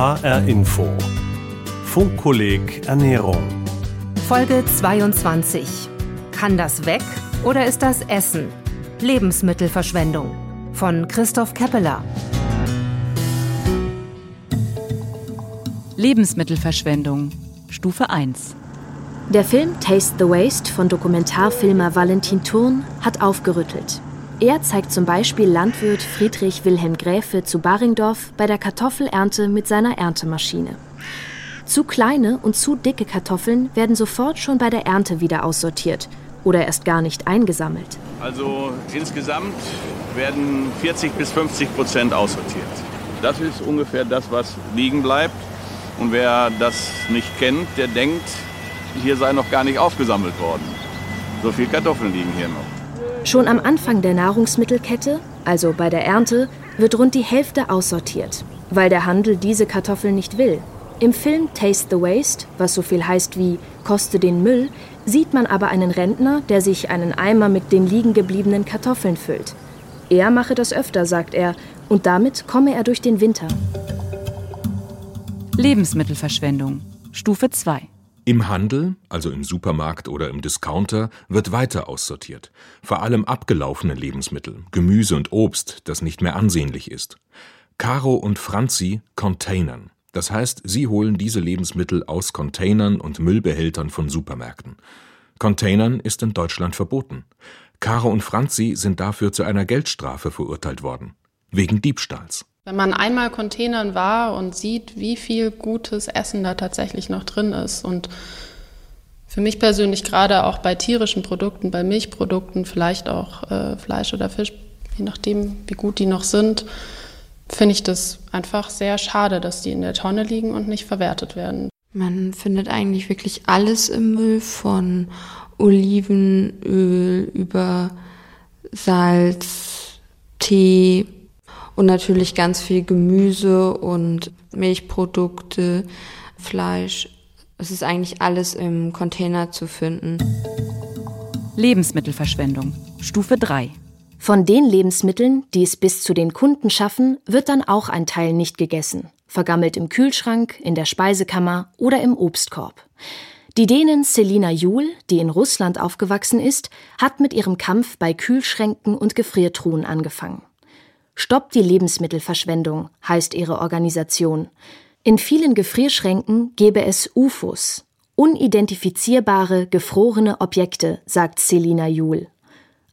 HR Info. Funkkolleg Ernährung. Folge 22. Kann das weg oder ist das Essen? Lebensmittelverschwendung. Von Christoph Keppeler. Lebensmittelverschwendung. Stufe 1. Der Film Taste the Waste von Dokumentarfilmer Valentin Thurn hat aufgerüttelt. Er zeigt zum Beispiel Landwirt Friedrich Wilhelm Gräfe zu Baringdorf bei der Kartoffelernte mit seiner Erntemaschine. Zu kleine und zu dicke Kartoffeln werden sofort schon bei der Ernte wieder aussortiert oder erst gar nicht eingesammelt. Also insgesamt werden 40 bis 50 Prozent aussortiert. Das ist ungefähr das, was liegen bleibt. Und wer das nicht kennt, der denkt, hier sei noch gar nicht aufgesammelt worden. So viele Kartoffeln liegen hier noch. Schon am Anfang der Nahrungsmittelkette, also bei der Ernte, wird rund die Hälfte aussortiert, weil der Handel diese Kartoffeln nicht will. Im Film Taste the Waste, was so viel heißt wie Koste den Müll, sieht man aber einen Rentner, der sich einen Eimer mit den liegen gebliebenen Kartoffeln füllt. Er mache das öfter, sagt er, und damit komme er durch den Winter. Lebensmittelverschwendung. Stufe 2. Im Handel, also im Supermarkt oder im Discounter, wird weiter aussortiert. Vor allem abgelaufene Lebensmittel, Gemüse und Obst, das nicht mehr ansehnlich ist. Caro und Franzi containern. Das heißt, sie holen diese Lebensmittel aus Containern und Müllbehältern von Supermärkten. Containern ist in Deutschland verboten. Caro und Franzi sind dafür zu einer Geldstrafe verurteilt worden. Wegen Diebstahls. Wenn man einmal Containern war und sieht, wie viel gutes Essen da tatsächlich noch drin ist und für mich persönlich gerade auch bei tierischen Produkten, bei Milchprodukten, vielleicht auch äh, Fleisch oder Fisch, je nachdem, wie gut die noch sind, finde ich das einfach sehr schade, dass die in der Tonne liegen und nicht verwertet werden. Man findet eigentlich wirklich alles im Müll, von Olivenöl über Salz, Tee, und natürlich ganz viel Gemüse und Milchprodukte, Fleisch. Es ist eigentlich alles im Container zu finden. Lebensmittelverschwendung. Stufe 3. Von den Lebensmitteln, die es bis zu den Kunden schaffen, wird dann auch ein Teil nicht gegessen, vergammelt im Kühlschrank, in der Speisekammer oder im Obstkorb. Die Dänin Selina Juhl, die in Russland aufgewachsen ist, hat mit ihrem Kampf bei Kühlschränken und Gefriertruhen angefangen. Stoppt die Lebensmittelverschwendung, heißt ihre Organisation. In vielen Gefrierschränken gäbe es UFOs, unidentifizierbare, gefrorene Objekte, sagt Selina Juhl.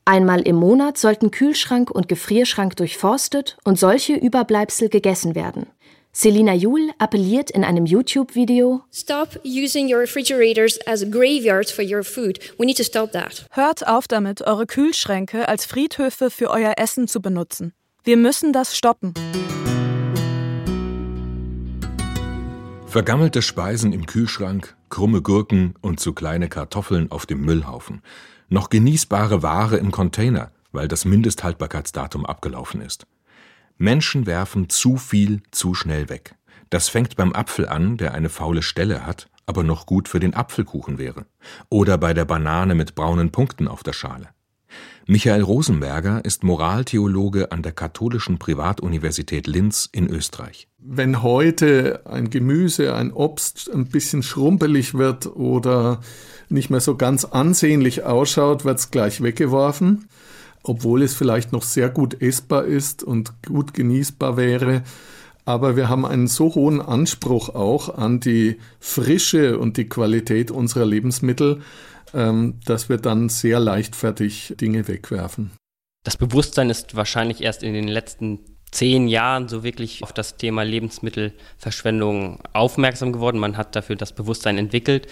Einmal im Monat sollten Kühlschrank und Gefrierschrank durchforstet und solche Überbleibsel gegessen werden. Selina Juhl appelliert in einem YouTube-Video: Stop using your refrigerators as graveyards for your food. We need to stop that. Hört auf damit, eure Kühlschränke als Friedhöfe für euer Essen zu benutzen. Wir müssen das stoppen. Vergammelte Speisen im Kühlschrank, krumme Gurken und zu kleine Kartoffeln auf dem Müllhaufen. Noch genießbare Ware im Container, weil das Mindesthaltbarkeitsdatum abgelaufen ist. Menschen werfen zu viel zu schnell weg. Das fängt beim Apfel an, der eine faule Stelle hat, aber noch gut für den Apfelkuchen wäre. Oder bei der Banane mit braunen Punkten auf der Schale. Michael Rosenberger ist Moraltheologe an der Katholischen Privatuniversität Linz in Österreich. Wenn heute ein Gemüse, ein Obst ein bisschen schrumpelig wird oder nicht mehr so ganz ansehnlich ausschaut, wird es gleich weggeworfen, obwohl es vielleicht noch sehr gut essbar ist und gut genießbar wäre. Aber wir haben einen so hohen Anspruch auch an die Frische und die Qualität unserer Lebensmittel, dass wir dann sehr leichtfertig Dinge wegwerfen. Das Bewusstsein ist wahrscheinlich erst in den letzten zehn Jahren so wirklich auf das Thema Lebensmittelverschwendung aufmerksam geworden. Man hat dafür das Bewusstsein entwickelt.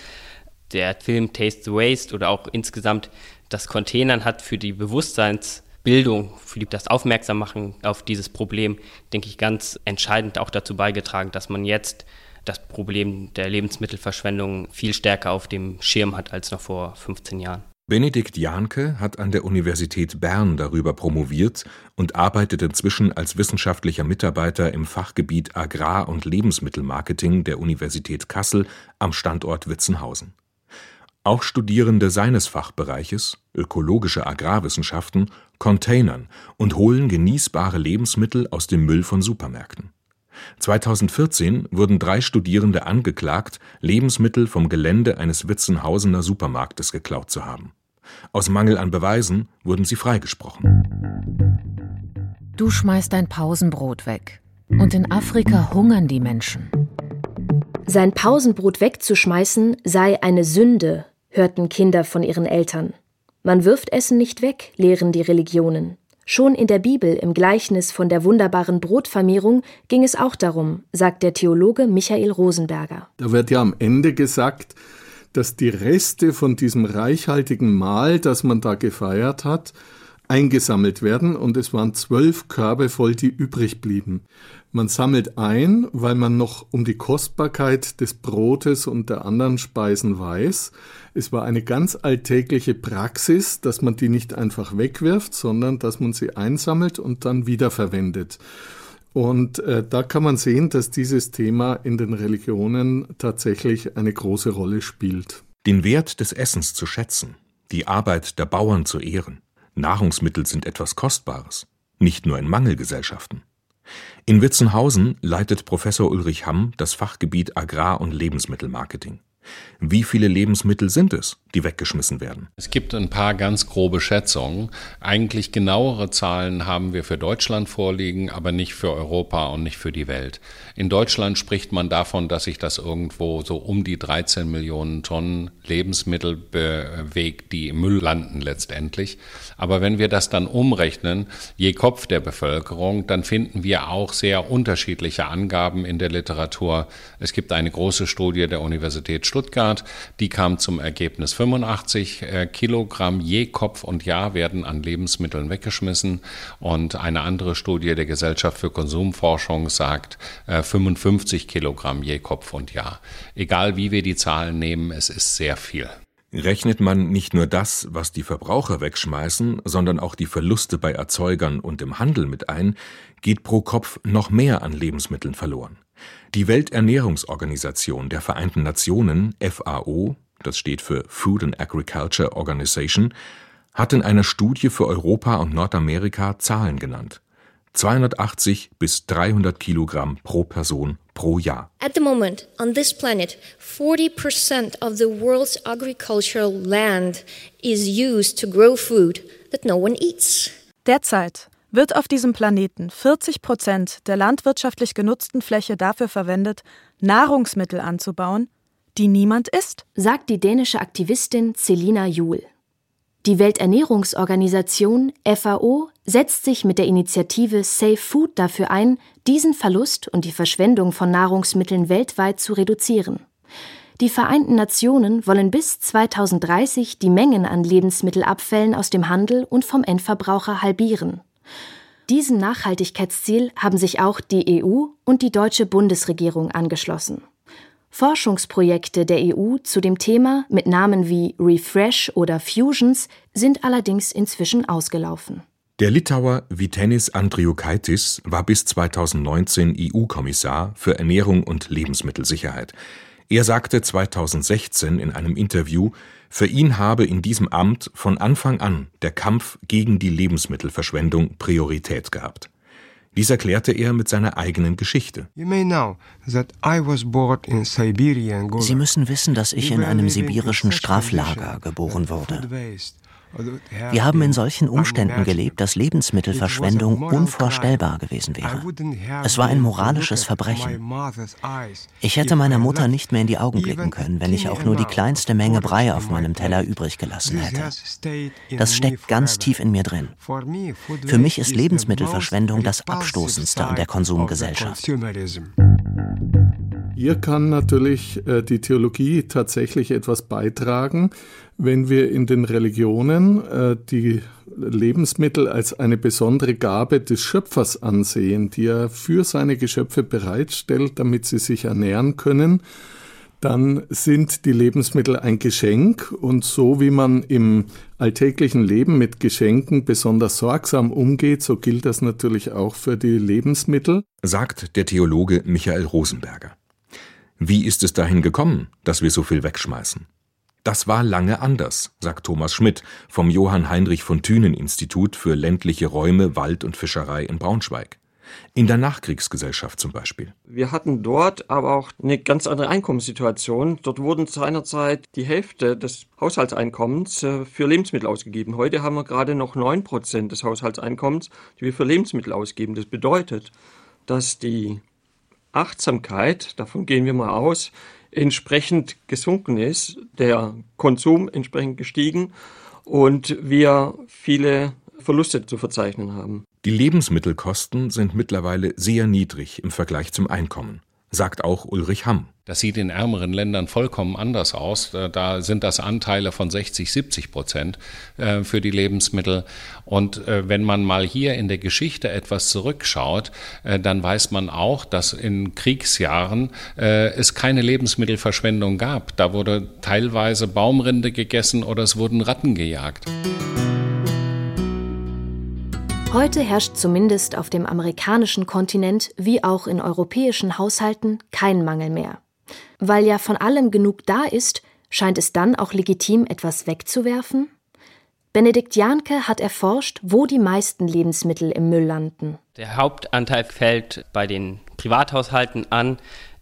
Der Film Taste the Waste oder auch insgesamt das Containern hat für die Bewusstseinsbildung, für das Aufmerksammachen auf dieses Problem, denke ich, ganz entscheidend auch dazu beigetragen, dass man jetzt das Problem der Lebensmittelverschwendung viel stärker auf dem Schirm hat als noch vor 15 Jahren. Benedikt Jahnke hat an der Universität Bern darüber promoviert und arbeitet inzwischen als wissenschaftlicher Mitarbeiter im Fachgebiet Agrar- und Lebensmittelmarketing der Universität Kassel am Standort Witzenhausen. Auch Studierende seines Fachbereiches, ökologische Agrarwissenschaften, containern und holen genießbare Lebensmittel aus dem Müll von Supermärkten. 2014 wurden drei Studierende angeklagt, Lebensmittel vom Gelände eines Witzenhausener Supermarktes geklaut zu haben. Aus Mangel an Beweisen wurden sie freigesprochen. Du schmeißt dein Pausenbrot weg. Und in Afrika hungern die Menschen. Sein Pausenbrot wegzuschmeißen sei eine Sünde, hörten Kinder von ihren Eltern. Man wirft Essen nicht weg, lehren die Religionen. Schon in der Bibel im Gleichnis von der wunderbaren Brotvermehrung ging es auch darum, sagt der Theologe Michael Rosenberger. Da wird ja am Ende gesagt, dass die Reste von diesem reichhaltigen Mahl, das man da gefeiert hat, eingesammelt werden und es waren zwölf Körbe voll, die übrig blieben. Man sammelt ein, weil man noch um die Kostbarkeit des Brotes und der anderen Speisen weiß. Es war eine ganz alltägliche Praxis, dass man die nicht einfach wegwirft, sondern dass man sie einsammelt und dann wiederverwendet. Und äh, da kann man sehen, dass dieses Thema in den Religionen tatsächlich eine große Rolle spielt. Den Wert des Essens zu schätzen, die Arbeit der Bauern zu ehren. Nahrungsmittel sind etwas Kostbares, nicht nur in Mangelgesellschaften. In Witzenhausen leitet Professor Ulrich Hamm das Fachgebiet Agrar- und Lebensmittelmarketing. Wie viele Lebensmittel sind es, die weggeschmissen werden? Es gibt ein paar ganz grobe Schätzungen. Eigentlich genauere Zahlen haben wir für Deutschland vorliegen, aber nicht für Europa und nicht für die Welt. In Deutschland spricht man davon, dass sich das irgendwo so um die 13 Millionen Tonnen Lebensmittel bewegt, die im Müll landen letztendlich. Aber wenn wir das dann umrechnen, je Kopf der Bevölkerung, dann finden wir auch sehr unterschiedliche Angaben in der Literatur. Es gibt eine große Studie der Universität Stuttgart, die kam zum Ergebnis 85 äh, Kilogramm je Kopf und Jahr werden an Lebensmitteln weggeschmissen. Und eine andere Studie der Gesellschaft für Konsumforschung sagt 55 äh, Kilogramm je Kopf und Jahr. Egal wie wir die Zahlen nehmen, es ist sehr viel. Rechnet man nicht nur das, was die Verbraucher wegschmeißen, sondern auch die Verluste bei Erzeugern und im Handel mit ein, geht pro Kopf noch mehr an Lebensmitteln verloren. Die Welternährungsorganisation der Vereinten Nationen FAO, das steht für Food and Agriculture Organization, hat in einer Studie für Europa und Nordamerika Zahlen genannt. 280 bis 300 Kilogramm pro Person pro Jahr. At the moment, on this planet, 40% of the world's agricultural land is used to grow food that no one eats. Derzeit wird auf diesem Planeten 40 Prozent der landwirtschaftlich genutzten Fläche dafür verwendet, Nahrungsmittel anzubauen, die niemand isst, sagt die dänische Aktivistin Celina Juhl. Die Welternährungsorganisation FAO setzt sich mit der Initiative Safe Food dafür ein, diesen Verlust und die Verschwendung von Nahrungsmitteln weltweit zu reduzieren. Die Vereinten Nationen wollen bis 2030 die Mengen an Lebensmittelabfällen aus dem Handel und vom Endverbraucher halbieren. Diesem Nachhaltigkeitsziel haben sich auch die EU und die deutsche Bundesregierung angeschlossen. Forschungsprojekte der EU zu dem Thema mit Namen wie Refresh oder Fusions sind allerdings inzwischen ausgelaufen. Der Litauer Vitenis Andriukaitis war bis 2019 EU-Kommissar für Ernährung und Lebensmittelsicherheit. Er sagte 2016 in einem Interview, für ihn habe in diesem Amt von Anfang an der Kampf gegen die Lebensmittelverschwendung Priorität gehabt. Dies erklärte er mit seiner eigenen Geschichte. Sie müssen wissen, dass ich in einem sibirischen Straflager geboren wurde. Wir haben in solchen Umständen gelebt, dass Lebensmittelverschwendung unvorstellbar gewesen wäre. Es war ein moralisches Verbrechen. Ich hätte meiner Mutter nicht mehr in die Augen blicken können, wenn ich auch nur die kleinste Menge Brei auf meinem Teller übrig gelassen hätte. Das steckt ganz tief in mir drin. Für mich ist Lebensmittelverschwendung das Abstoßendste an der Konsumgesellschaft. Hier kann natürlich äh, die Theologie tatsächlich etwas beitragen, wenn wir in den Religionen äh, die Lebensmittel als eine besondere Gabe des Schöpfers ansehen, die er für seine Geschöpfe bereitstellt, damit sie sich ernähren können, dann sind die Lebensmittel ein Geschenk und so wie man im alltäglichen Leben mit Geschenken besonders sorgsam umgeht, so gilt das natürlich auch für die Lebensmittel, sagt der Theologe Michael Rosenberger. Wie ist es dahin gekommen, dass wir so viel wegschmeißen? Das war lange anders, sagt Thomas Schmidt vom Johann Heinrich von Thünen Institut für ländliche Räume, Wald und Fischerei in Braunschweig. In der Nachkriegsgesellschaft zum Beispiel. Wir hatten dort aber auch eine ganz andere Einkommenssituation. Dort wurden seinerzeit die Hälfte des Haushaltseinkommens äh, für Lebensmittel ausgegeben. Heute haben wir gerade noch 9 Prozent des Haushaltseinkommens, die wir für Lebensmittel ausgeben. Das bedeutet, dass die Achtsamkeit, davon gehen wir mal aus, entsprechend gesunken ist, der Konsum entsprechend gestiegen und wir viele Verluste zu verzeichnen haben. Die Lebensmittelkosten sind mittlerweile sehr niedrig im Vergleich zum Einkommen, sagt auch Ulrich Hamm. Das sieht in ärmeren Ländern vollkommen anders aus. Äh, da sind das Anteile von 60, 70 Prozent äh, für die Lebensmittel. Und äh, wenn man mal hier in der Geschichte etwas zurückschaut, dann weiß man auch, dass in Kriegsjahren es keine Lebensmittelverschwendung gab. Da wurde teilweise Baumrinde gegessen oder es wurden Ratten gejagt. Heute herrscht zumindest auf dem amerikanischen Kontinent wie auch in europäischen Haushalten kein Mangel mehr. Weil ja von allem genug da ist, scheint es dann auch legitim, etwas wegzuwerfen? Benedikt Jahnke hat erforscht, wo die meisten Lebensmittel im Müll landen. Der Hauptanteil fällt bei den Privathaushalten an.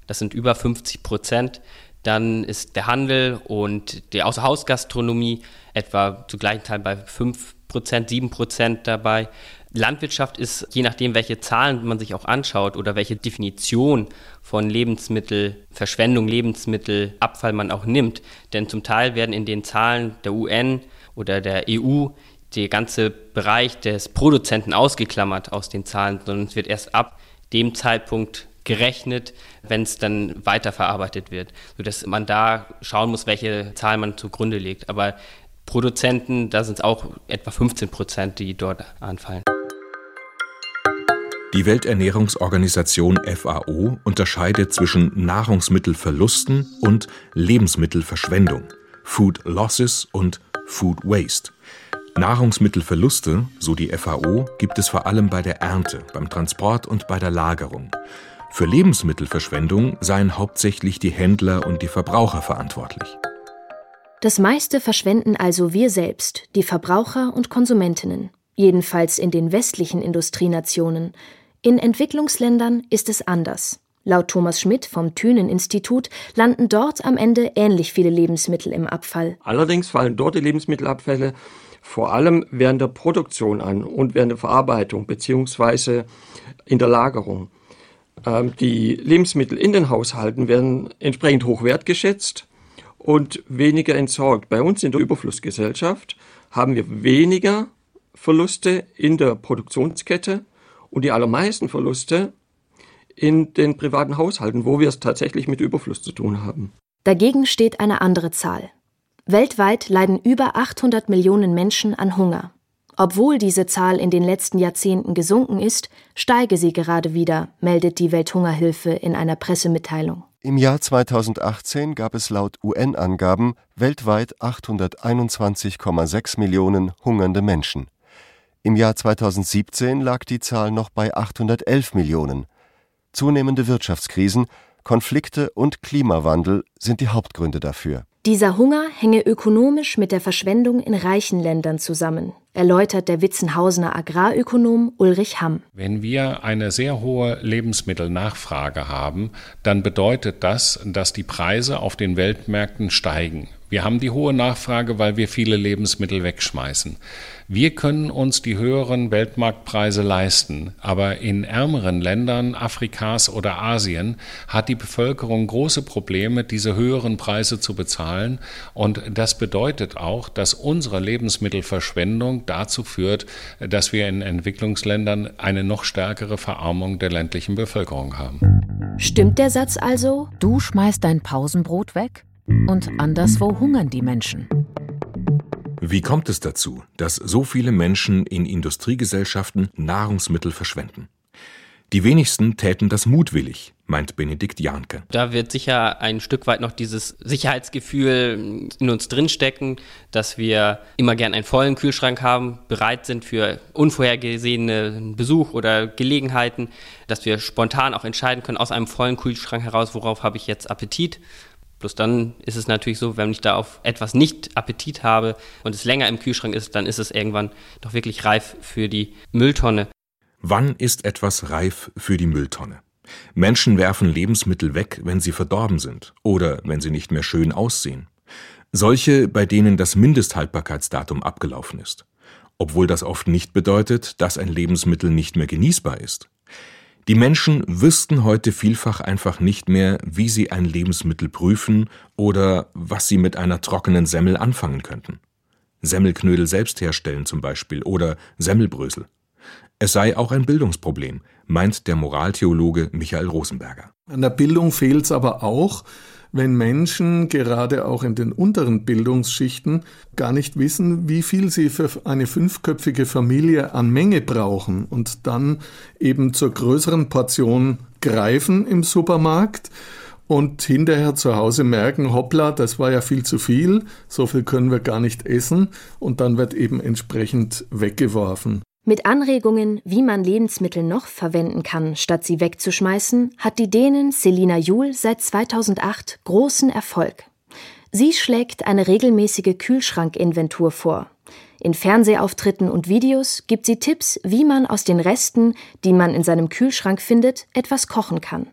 Das sind über 50 Prozent. Dann ist der Handel und die Außerhausgastronomie etwa zu gleichen Teil bei 5 Prozent, 7 Prozent dabei. Landwirtschaft ist, je nachdem, welche Zahlen man sich auch anschaut oder welche Definition von Lebensmittelverschwendung, Lebensmittelabfall man auch nimmt. Denn zum Teil werden in den Zahlen der UN oder der EU der ganze Bereich des Produzenten ausgeklammert aus den Zahlen, sondern es wird erst ab dem Zeitpunkt gerechnet, wenn es dann weiterverarbeitet wird, sodass man da schauen muss, welche Zahl man zugrunde legt. Aber Produzenten, da sind es auch etwa 15 Prozent, die dort anfallen. Die Welternährungsorganisation FAO unterscheidet zwischen Nahrungsmittelverlusten und Lebensmittelverschwendung, Food Losses und Food Waste. Nahrungsmittelverluste, so die FAO, gibt es vor allem bei der Ernte, beim Transport und bei der Lagerung. Für Lebensmittelverschwendung seien hauptsächlich die Händler und die Verbraucher verantwortlich. Das meiste verschwenden also wir selbst, die Verbraucher und Konsumentinnen, jedenfalls in den westlichen Industrienationen, in Entwicklungsländern ist es anders. Laut Thomas Schmidt vom Thünen-Institut landen dort am Ende ähnlich viele Lebensmittel im Abfall. Allerdings fallen dort die Lebensmittelabfälle vor allem während der Produktion an und während der Verarbeitung bzw. in der Lagerung. Ähm, die Lebensmittel in den Haushalten werden entsprechend hoch wertgeschätzt und weniger entsorgt. Bei uns in der Überflussgesellschaft haben wir weniger Verluste in der Produktionskette und die allermeisten Verluste in den privaten Haushalten, wo wir es tatsächlich mit Überfluss zu tun haben. Dagegen steht eine andere Zahl. Weltweit leiden über 800 Millionen Menschen an Hunger. Obwohl diese Zahl in den letzten Jahrzehnten gesunken ist, steige sie gerade wieder, meldet die Welthungerhilfe in einer Pressemitteilung. Im Jahr 2018 gab es laut UN-Angaben weltweit 821,6 Millionen hungernde Menschen. Im Jahr 2017 lag die Zahl noch bei 811 Millionen. Zunehmende Wirtschaftskrisen, Konflikte und Klimawandel sind die Hauptgründe dafür. Dieser Hunger hänge ökonomisch mit der Verschwendung in reichen Ländern zusammen, erläutert der Witzenhausener Agrarökonom Ulrich Hamm. Wenn wir eine sehr hohe Lebensmittelnachfrage haben, dann bedeutet das, dass die Preise auf den Weltmärkten steigen. Wir haben die hohe Nachfrage, weil wir viele Lebensmittel wegschmeißen. Wir können uns die höheren Weltmarktpreise leisten, aber in ärmeren Ländern Afrikas oder Asien hat die Bevölkerung große Probleme, diese höheren Preise zu bezahlen. Und das bedeutet auch, dass unsere Lebensmittelverschwendung dazu führt, dass wir in Entwicklungsländern eine noch stärkere Verarmung der ländlichen Bevölkerung haben. Stimmt der Satz also? Du schmeißt dein Pausenbrot weg? Und anderswo hungern die Menschen. Wie kommt es dazu, dass so viele Menschen in Industriegesellschaften Nahrungsmittel verschwenden? Die wenigsten täten das mutwillig, meint Benedikt Jahnke. Da wird sicher ein Stück weit noch dieses Sicherheitsgefühl in uns drinstecken, dass wir immer gern einen vollen Kühlschrank haben, bereit sind für unvorhergesehene Besuch oder Gelegenheiten, dass wir spontan auch entscheiden können aus einem vollen Kühlschrank heraus, worauf habe ich jetzt Appetit Bloß dann ist es natürlich so, wenn ich da auf etwas nicht Appetit habe und es länger im Kühlschrank ist, dann ist es irgendwann doch wirklich reif für die Mülltonne. Wann ist etwas reif für die Mülltonne? Menschen werfen Lebensmittel weg, wenn sie verdorben sind oder wenn sie nicht mehr schön aussehen. Solche, bei denen das Mindesthaltbarkeitsdatum abgelaufen ist. Obwohl das oft nicht bedeutet, dass ein Lebensmittel nicht mehr genießbar ist. Die Menschen wüssten heute vielfach einfach nicht mehr, wie sie ein Lebensmittel prüfen oder was sie mit einer trockenen Semmel anfangen könnten. Semmelknödel selbst herstellen zum Beispiel oder Semmelbrösel. Es sei auch ein Bildungsproblem, meint der Moraltheologe Michael Rosenberger. An der Bildung fehlt es aber auch, wenn Menschen gerade auch in den unteren Bildungsschichten gar nicht wissen, wie viel sie für eine fünfköpfige Familie an Menge brauchen und dann eben zur größeren Portion greifen im Supermarkt und hinterher zu Hause merken, hoppla, das war ja viel zu viel, so viel können wir gar nicht essen und dann wird eben entsprechend weggeworfen. Mit Anregungen, wie man Lebensmittel noch verwenden kann, statt sie wegzuschmeißen, hat die Dänin Selina Juhl seit 2008 großen Erfolg. Sie schlägt eine regelmäßige Kühlschrankinventur vor. In Fernsehauftritten und Videos gibt sie Tipps, wie man aus den Resten, die man in seinem Kühlschrank findet, etwas kochen kann.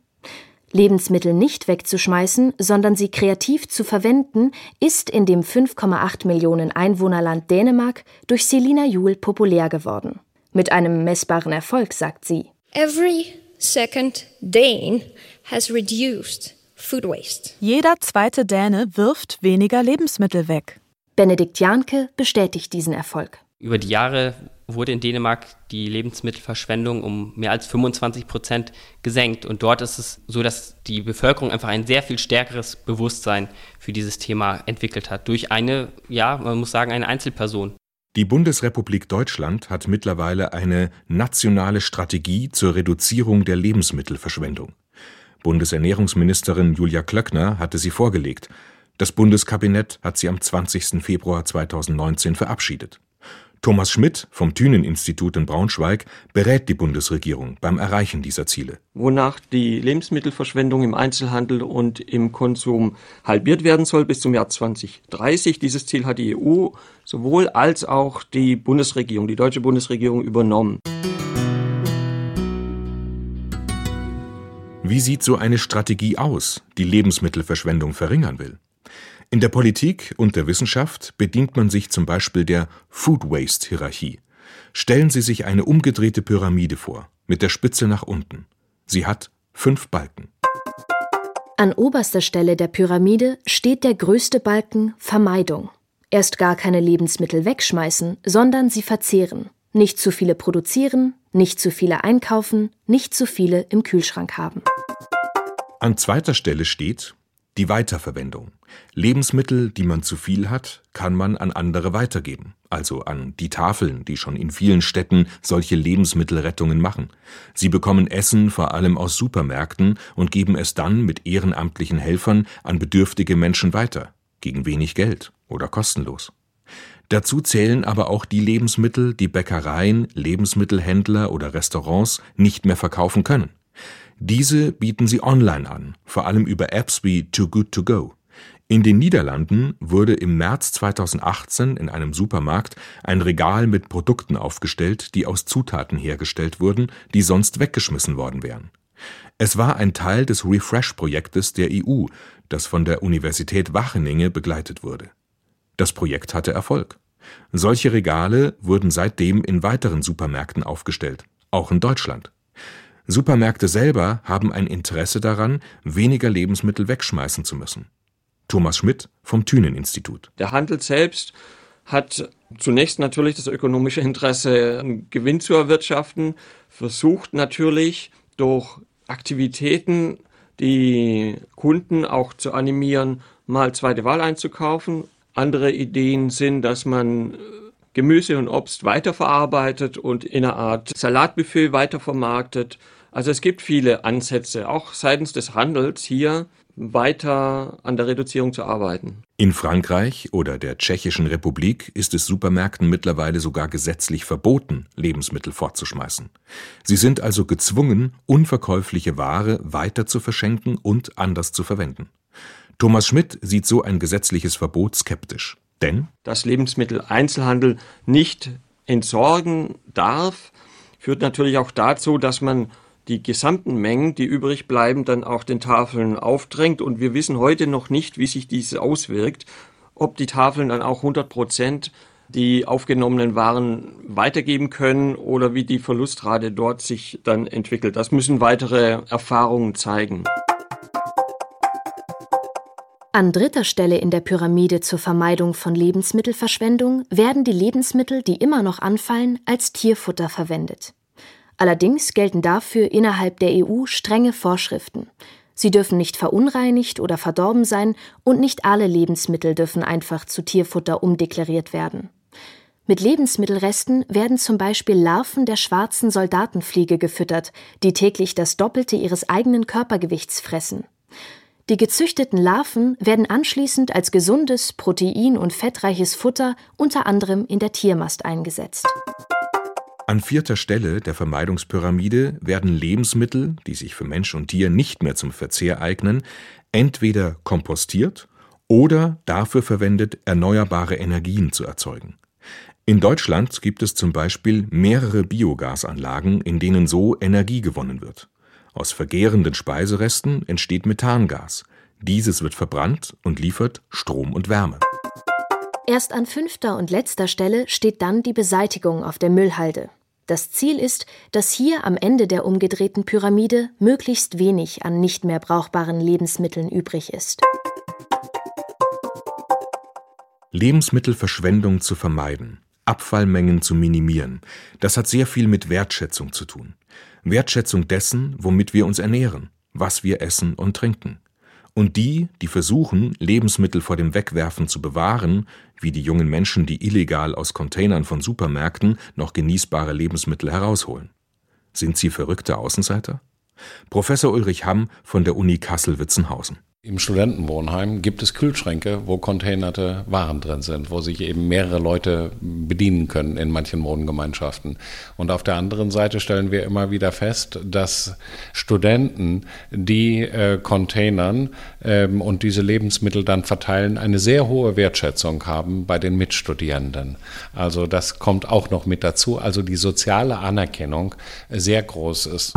Lebensmittel nicht wegzuschmeißen, sondern sie kreativ zu verwenden, ist in dem 5,8 Millionen Einwohnerland Dänemark durch Selina Juhl populär geworden. Mit einem messbaren Erfolg, sagt sie. Every second Dane has reduced food waste. Jeder zweite Däne wirft weniger Lebensmittel weg. Benedikt Janke bestätigt diesen Erfolg. Über die Jahre wurde in Dänemark die Lebensmittelverschwendung um mehr als 25 Prozent gesenkt. Und dort ist es so, dass die Bevölkerung einfach ein sehr viel stärkeres Bewusstsein für dieses Thema entwickelt hat. Durch eine, ja, man muss sagen, eine Einzelperson. Die Bundesrepublik Deutschland hat mittlerweile eine nationale Strategie zur Reduzierung der Lebensmittelverschwendung. Bundesernährungsministerin Julia Klöckner hatte sie vorgelegt. Das Bundeskabinett hat sie am 20. Februar 2019 verabschiedet. Thomas Schmidt vom Thünen-Institut in Braunschweig berät die Bundesregierung beim Erreichen dieser Ziele. Wonach die Lebensmittelverschwendung im Einzelhandel und im Konsum halbiert werden soll bis zum Jahr 2030. Dieses Ziel hat die EU sowohl als auch die Bundesregierung, die deutsche Bundesregierung übernommen. Wie sieht so eine Strategie aus, die Lebensmittelverschwendung verringern will? In der Politik und der Wissenschaft bedient man sich zum Beispiel der Food Waste Hierarchie. Stellen Sie sich eine umgedrehte Pyramide vor, mit der Spitze nach unten. Sie hat fünf Balken. An oberster Stelle der Pyramide steht der größte Balken Vermeidung. Erst gar keine Lebensmittel wegschmeißen, sondern sie verzehren. Nicht zu viele produzieren, nicht zu viele einkaufen, nicht zu viele im Kühlschrank haben. An zweiter Stelle steht die Weiterverwendung. Lebensmittel, die man zu viel hat, kann man an andere weitergeben, also an die Tafeln, die schon in vielen Städten solche Lebensmittelrettungen machen. Sie bekommen Essen vor allem aus Supermärkten und geben es dann mit ehrenamtlichen Helfern an bedürftige Menschen weiter, gegen wenig Geld oder kostenlos. Dazu zählen aber auch die Lebensmittel, die Bäckereien, Lebensmittelhändler oder Restaurants nicht mehr verkaufen können. Diese bieten sie online an, vor allem über Apps wie Too Good To Go. In den Niederlanden wurde im März 2018 in einem Supermarkt ein Regal mit Produkten aufgestellt, die aus Zutaten hergestellt wurden, die sonst weggeschmissen worden wären. Es war ein Teil des Refresh-Projektes der EU, das von der Universität Wageningen begleitet wurde. Das Projekt hatte Erfolg. Solche Regale wurden seitdem in weiteren Supermärkten aufgestellt, auch in Deutschland. Supermärkte selber haben ein Interesse daran, weniger Lebensmittel wegschmeißen zu müssen. Thomas Schmidt vom Thünen-Institut. Der Handel selbst hat zunächst natürlich das ökonomische Interesse, einen Gewinn zu erwirtschaften, versucht natürlich durch Aktivitäten die Kunden auch zu animieren, mal zweite Wahl einzukaufen. Andere Ideen sind, dass man Gemüse und Obst weiterverarbeitet und in einer Art Salatbuffet weitervermarktet. Also es gibt viele Ansätze, auch seitens des Handels hier weiter an der Reduzierung zu arbeiten. In Frankreich oder der Tschechischen Republik ist es Supermärkten mittlerweile sogar gesetzlich verboten, Lebensmittel fortzuschmeißen. Sie sind also gezwungen, unverkäufliche Ware weiter zu verschenken und anders zu verwenden. Thomas Schmidt sieht so ein gesetzliches Verbot skeptisch. Denn dass Lebensmitteleinzelhandel nicht entsorgen darf, führt natürlich auch dazu, dass man die gesamten Mengen, die übrig bleiben, dann auch den Tafeln aufdrängt. Und wir wissen heute noch nicht, wie sich dies auswirkt, ob die Tafeln dann auch 100 Prozent die aufgenommenen Waren weitergeben können oder wie die Verlustrate dort sich dann entwickelt. Das müssen weitere Erfahrungen zeigen. An dritter Stelle in der Pyramide zur Vermeidung von Lebensmittelverschwendung werden die Lebensmittel, die immer noch anfallen, als Tierfutter verwendet. Allerdings gelten dafür innerhalb der EU strenge Vorschriften. Sie dürfen nicht verunreinigt oder verdorben sein und nicht alle Lebensmittel dürfen einfach zu Tierfutter umdeklariert werden. Mit Lebensmittelresten werden zum Beispiel Larven der schwarzen Soldatenfliege gefüttert, die täglich das Doppelte ihres eigenen Körpergewichts fressen. Die gezüchteten Larven werden anschließend als gesundes, protein- und fettreiches Futter unter anderem in der Tiermast eingesetzt. An vierter Stelle der Vermeidungspyramide werden Lebensmittel, die sich für Mensch und Tier nicht mehr zum Verzehr eignen, entweder kompostiert oder dafür verwendet, erneuerbare Energien zu erzeugen. In Deutschland gibt es zum Beispiel mehrere Biogasanlagen, in denen so Energie gewonnen wird. Aus vergärenden Speiseresten entsteht Methangas. Dieses wird verbrannt und liefert Strom und Wärme. Erst an fünfter und letzter Stelle steht dann die Beseitigung auf der Müllhalde. Das Ziel ist, dass hier am Ende der umgedrehten Pyramide möglichst wenig an nicht mehr brauchbaren Lebensmitteln übrig ist. Lebensmittelverschwendung zu vermeiden, Abfallmengen zu minimieren, das hat sehr viel mit Wertschätzung zu tun. Wertschätzung dessen, womit wir uns ernähren, was wir essen und trinken. Und die, die versuchen, Lebensmittel vor dem Wegwerfen zu bewahren, wie die jungen Menschen, die illegal aus Containern von Supermärkten noch genießbare Lebensmittel herausholen. Sind sie verrückte Außenseiter? Professor Ulrich Hamm von der Uni Kassel-Witzenhausen. Im Studentenwohnheim gibt es Kühlschränke, wo containerte Waren drin sind, wo sich eben mehrere Leute bedienen können in manchen Wohngemeinschaften. Und auf der anderen Seite stellen wir immer wieder fest, dass Studenten, die äh, containern ähm, und diese Lebensmittel dann verteilen, eine sehr hohe Wertschätzung haben bei den Mitstudierenden. Also das kommt auch noch mit dazu. Also die soziale Anerkennung sehr groß ist.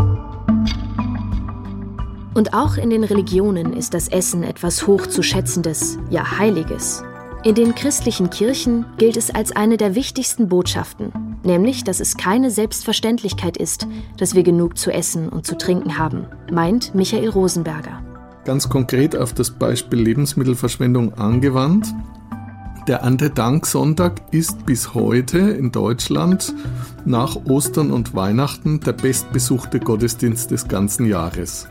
Und auch in den Religionen ist das Essen etwas hochzuschätzendes, ja heiliges. In den christlichen Kirchen gilt es als eine der wichtigsten Botschaften, nämlich, dass es keine Selbstverständlichkeit ist, dass wir genug zu essen und zu trinken haben, meint Michael Rosenberger. Ganz konkret auf das Beispiel Lebensmittelverschwendung angewandt. Der Erntedanksonntag ist bis heute in Deutschland nach Ostern und Weihnachten der bestbesuchte Gottesdienst des ganzen Jahres.